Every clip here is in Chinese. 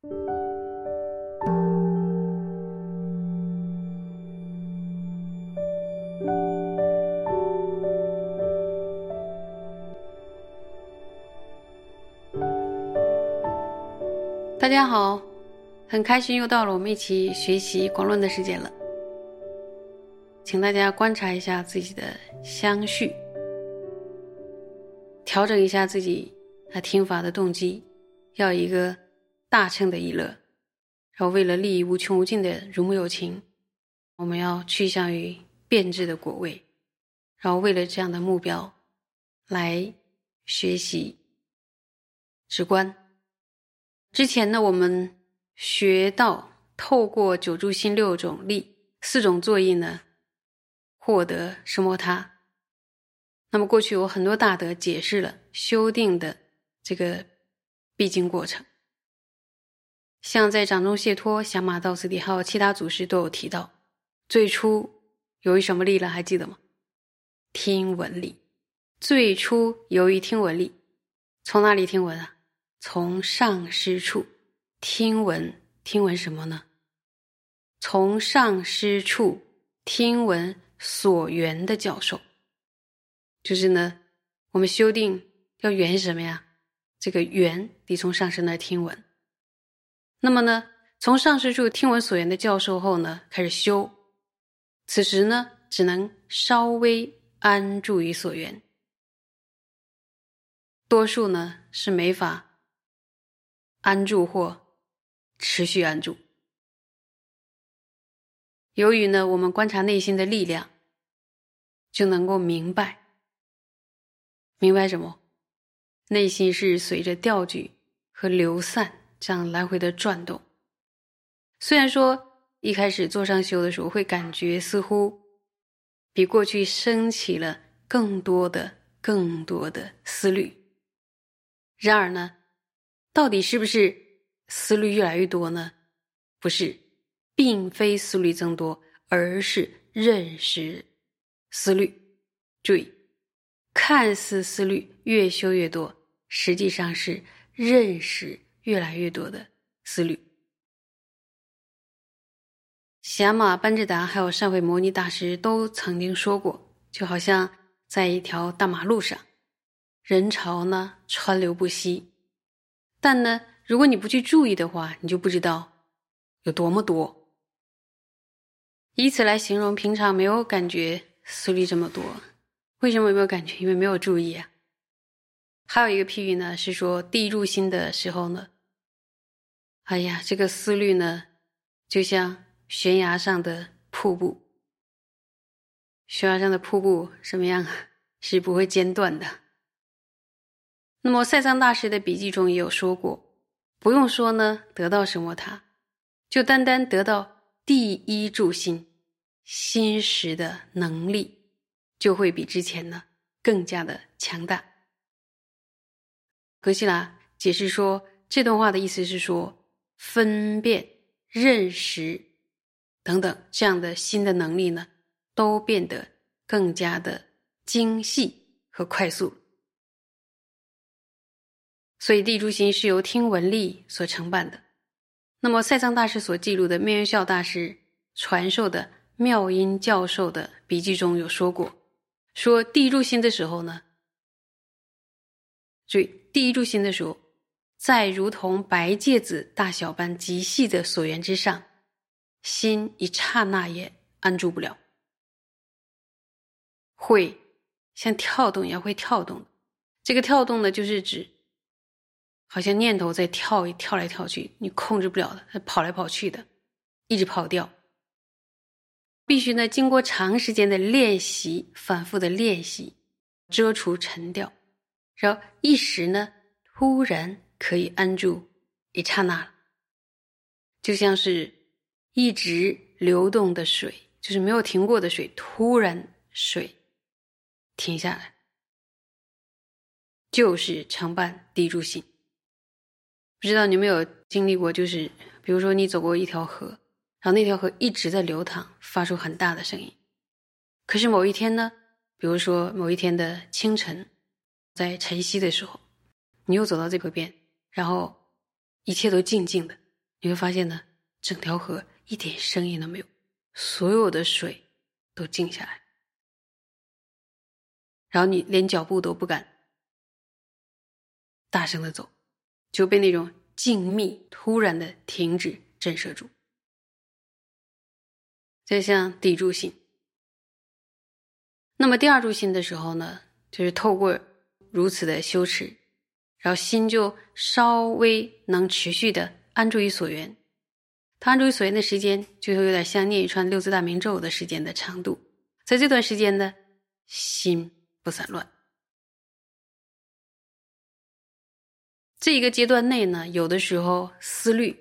大家好，很开心又到了我们一起学习广论的时间了。请大家观察一下自己的相续，调整一下自己啊听法的动机，要一个大乘的意乐，然后为了利益无穷无尽的如母有情，我们要趋向于变质的果位，然后为了这样的目标来学习直观。之前呢，我们学到透过九柱心六种力、四种作意呢，获得什么他。那么过去有很多大德解释了修订的这个必经过程，像在掌中解脱、响马道次第，还有其他祖师都有提到。最初由于什么力了？还记得吗？听闻力。最初由于听闻力，从哪里听闻啊？从上师处听闻，听闻什么呢？从上师处听闻所缘的教授，就是呢，我们修订要缘什么呀？这个缘得从上师那听闻。那么呢，从上师处听闻所缘的教授后呢，开始修。此时呢，只能稍微安住于所缘，多数呢是没法。安住或持续安住。由于呢，我们观察内心的力量，就能够明白，明白什么？内心是随着调举和流散这样来回的转动。虽然说一开始坐上修的时候，会感觉似乎比过去升起了更多的、更多的思虑，然而呢？到底是不是思虑越来越多呢？不是，并非思虑增多，而是认识思虑。注意，看似思虑越修越多，实际上是认识越来越多的思虑。霞马班智达还有善慧摩尼大师都曾经说过，就好像在一条大马路上，人潮呢川流不息。但呢，如果你不去注意的话，你就不知道有多么多。以此来形容平常没有感觉思虑这么多，为什么没有感觉？因为没有注意啊。还有一个譬喻呢，是说地入心的时候呢，哎呀，这个思虑呢，就像悬崖上的瀑布。悬崖上的瀑布什么样啊？是不会间断的。那么，塞藏大师的笔记中也有说过，不用说呢，得到什么他，就单单得到第一助心心识的能力，就会比之前呢更加的强大。格西拉解释说，这段话的意思是说，分辨、认识等等这样的新的能力呢，都变得更加的精细和快速。所以地珠心是由听闻力所承办的。那么塞藏大师所记录的妙音孝大师传授的妙音教授的笔记中有说过，说地入心的时候呢，所以地入心的时候，在如同白芥子大小般极细的所缘之上，心一刹那也安住不了，会像跳动一样会跳动。这个跳动呢，就是指。好像念头在跳，跳来跳去，你控制不了的，它跑来跑去的，一直跑掉。必须呢，经过长时间的练习，反复的练习，遮除沉掉，然后一时呢，突然可以安住一刹那，就像是一直流动的水，就是没有停过的水，突然水停下来，就是承办地住心。不知道你有没有经历过，就是比如说你走过一条河，然后那条河一直在流淌，发出很大的声音。可是某一天呢，比如说某一天的清晨，在晨曦的时候，你又走到这个边，然后一切都静静的，你会发现呢，整条河一点声音都没有，所有的水都静下来，然后你连脚步都不敢大声的走，就被那种静谧突然的停止震慑住。再像地柱心，那么第二柱心的时候呢，就是透过如此的羞耻。然后心就稍微能持续的安住于所缘，它安住于所缘的时间，就会有点像念一串六字大明咒的时间的长度。在这段时间呢，心不散乱。这一个阶段内呢，有的时候思虑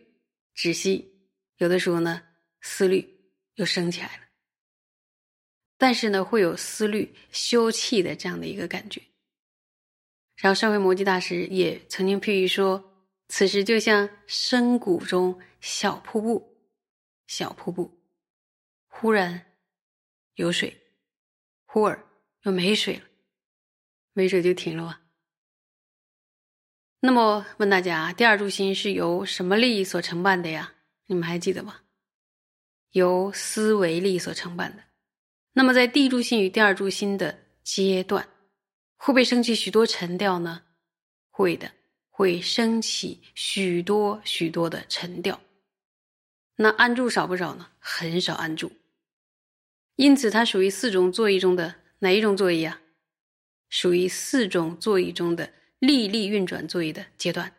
止息，有的时候呢思虑又升起来了。但是呢，会有思虑休憩的这样的一个感觉。然后，上回摩羯大师也曾经譬喻说，此时就像深谷中小瀑布，小瀑布，忽然有水，忽而又没水了，没水就停了。那么问大家，第二柱心是由什么力所承办的呀？你们还记得吗？由思维力所承办的。那么在第一柱心与第二柱心的阶段。会不会升起许多沉调呢？会的，会升起许多许多的沉调。那安住少不少呢？很少安住。因此，它属于四种坐椅中的哪一种坐椅啊？属于四种坐椅中的历历运转坐椅的阶段。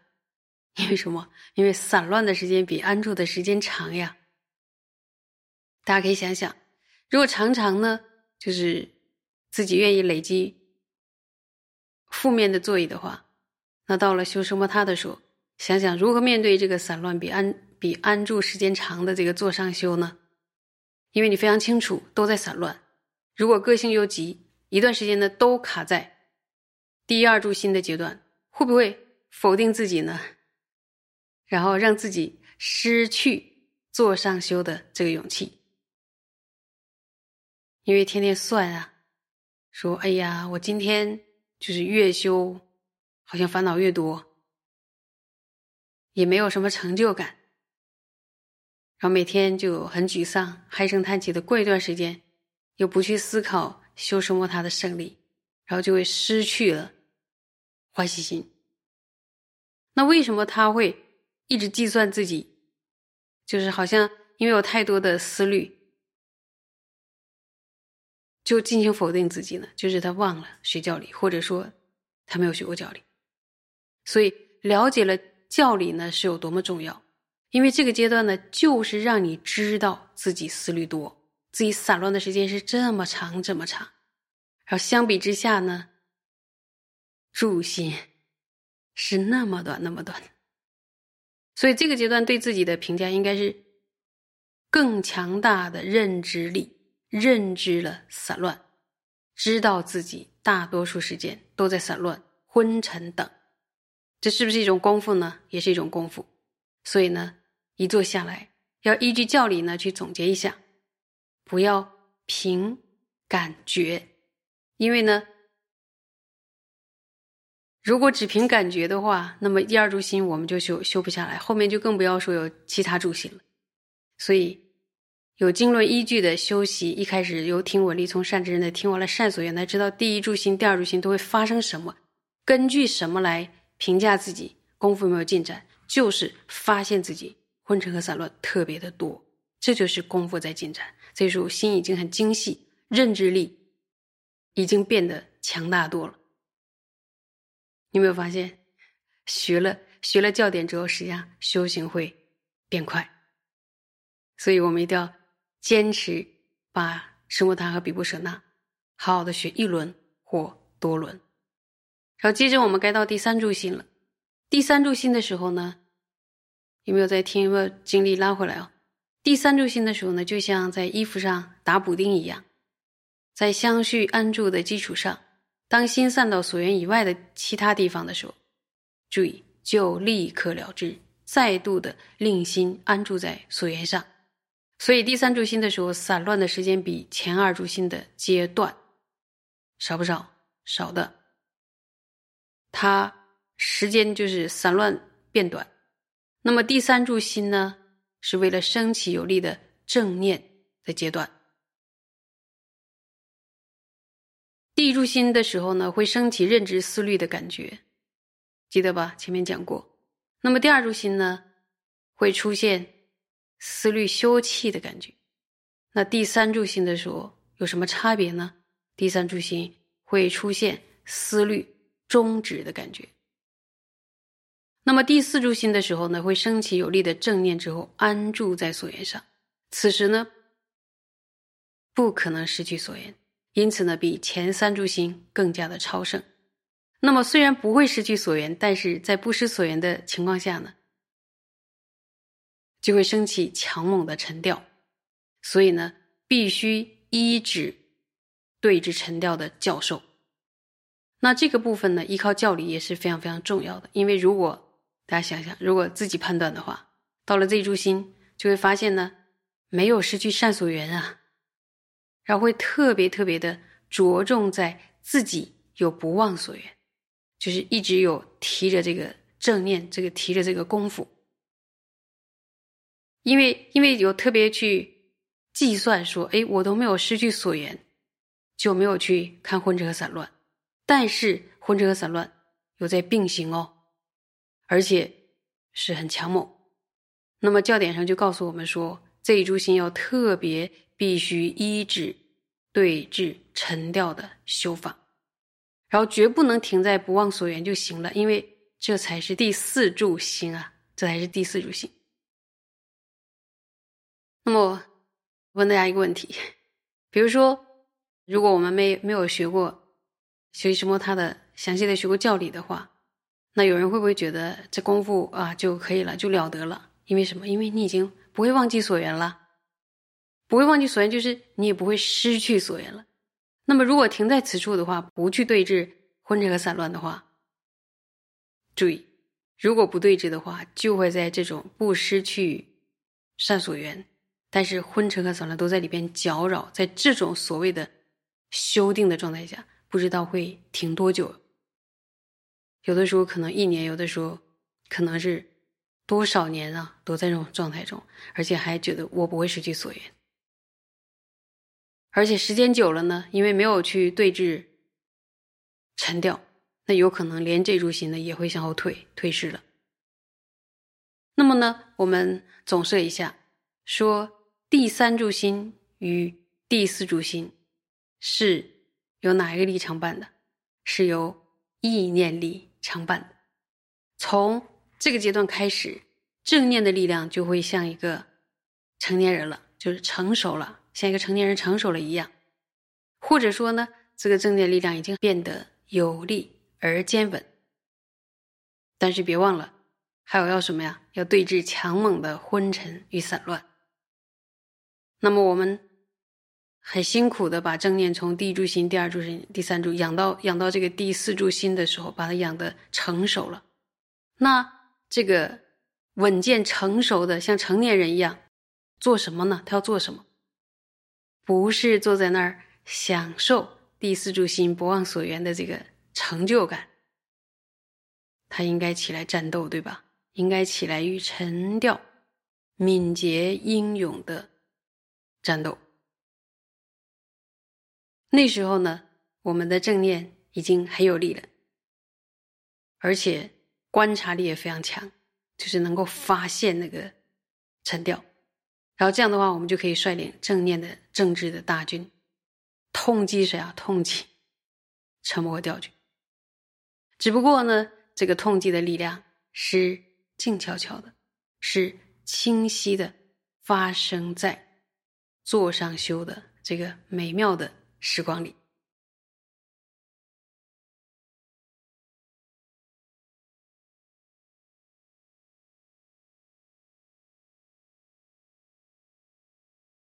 因为什么？因为散乱的时间比安住的时间长呀。大家可以想想，如果常常呢，就是自己愿意累积。负面的座椅的话，那到了修什么他的时候，想想如何面对这个散乱比安比安住时间长的这个坐上修呢？因为你非常清楚都在散乱，如果个性又急，一段时间呢都卡在第一二柱心的阶段，会不会否定自己呢？然后让自己失去坐上修的这个勇气，因为天天算啊，说哎呀，我今天。就是越修，好像烦恼越多，也没有什么成就感，然后每天就很沮丧、唉声叹气的过一段时间，又不去思考修什么他的胜利，然后就会失去了欢喜心。那为什么他会一直计算自己？就是好像因为有太多的思虑。就进行否定自己呢？就是他忘了学教理，或者说他没有学过教理，所以了解了教理呢是有多么重要。因为这个阶段呢，就是让你知道自己思虑多，自己散乱的时间是这么长这么长。然后相比之下呢，住心是那么短那么短，所以这个阶段对自己的评价应该是更强大的认知力。认知了散乱，知道自己大多数时间都在散乱、昏沉等，这是不是一种功夫呢？也是一种功夫。所以呢，一坐下来要依据教理呢去总结一下，不要凭感觉，因为呢，如果只凭感觉的话，那么第二柱心我们就修修不下来，后面就更不要说有其他柱心了。所以。有经论依据的修习，一开始由听闻力从善知人的听完了善所缘，才知道第一柱心、第二柱心都会发生什么，根据什么来评价自己功夫有没有进展，就是发现自己昏沉和散乱特别的多，这就是功夫在进展。这时候心已经很精细，认知力已经变得强大多了。你有没有发现，学了学了教典之后，实际上修行会变快，所以我们一定要。坚持把生活塔和比布舍那好好的学一轮或多轮，然后接着我们该到第三柱心了。第三柱心的时候呢，有没有在听？有没有精力拉回来哦？第三柱心的时候呢，就像在衣服上打补丁一样，在相续安住的基础上，当心散到所缘以外的其他地方的时候，注意就立刻了之，再度的令心安住在所缘上。所以第三柱心的时候，散乱的时间比前二柱心的阶段少不少？少的。它时间就是散乱变短。那么第三柱心呢，是为了升起有力的正念的阶段。第一柱心的时候呢，会升起认知思虑的感觉，记得吧？前面讲过。那么第二柱心呢，会出现思虑休憩的感觉。那第三柱心的时候有什么差别呢？第三柱心会出现思虑终止的感觉。那么第四柱心的时候呢，会升起有力的正念之后安住在所缘上，此时呢，不可能失去所缘，因此呢，比前三柱心更加的超胜。那么虽然不会失去所缘，但是在不失所缘的情况下呢，就会升起强猛的沉调，所以呢，必须依止对治沉调的教授。那这个部分呢，依靠教理也是非常非常重要的，因为如果大家想想，如果自己判断的话，到了这一柱心，就会发现呢，没有失去善所缘啊，然后会特别特别的着重在自己有不忘所缘，就是一直有提着这个正念，这个提着这个功夫，因为因为有特别去计算说，哎，我都没有失去所缘，就没有去看昏车散乱，但是昏车散乱有在并行哦。而且是很强猛，那么教典上就告诉我们说，这一株心要特别必须依止对治沉掉的修法，然后绝不能停在不忘所缘就行了，因为这才是第四柱心啊，这才是第四柱心。那么问大家一个问题，比如说，如果我们没没有学过学习什么他的详细的学过教理的话。那有人会不会觉得这功夫啊就可以了，就了得了？因为什么？因为你已经不会忘记所缘了，不会忘记所缘，就是你也不会失去所缘了。那么，如果停在此处的话，不去对峙昏沉和散乱的话，注意，如果不对峙的话，就会在这种不失去善所缘，但是昏沉和散乱都在里边搅扰，在这种所谓的修订的状态下，不知道会停多久。有的时候可能一年，有的时候可能是多少年啊，都在这种状态中，而且还觉得我不会失去所缘，而且时间久了呢，因为没有去对峙沉掉，那有可能连这株心呢也会向后退，退失了。那么呢，我们总设一下，说第三柱心与第四柱心是由哪一个力承办的？是由意念力。承办的，从这个阶段开始，正念的力量就会像一个成年人了，就是成熟了，像一个成年人成熟了一样。或者说呢，这个正念力量已经变得有力而坚稳。但是别忘了，还有要什么呀？要对峙强猛的昏沉与散乱。那么我们。很辛苦的把正念从第一柱心、第二柱心、第三柱养到养到这个第四柱心的时候，把它养的成熟了。那这个稳健成熟的像成年人一样，做什么呢？他要做什么？不是坐在那儿享受第四柱心不忘所缘的这个成就感，他应该起来战斗，对吧？应该起来与沉调、敏捷、英勇的战斗。那时候呢，我们的正念已经很有力了，而且观察力也非常强，就是能够发现那个沉掉，然后这样的话，我们就可以率领正念的政治的大军，痛击谁啊？痛击沉默和调军。只不过呢，这个痛击的力量是静悄悄的，是清晰的，发生在座上修的这个美妙的。时光里。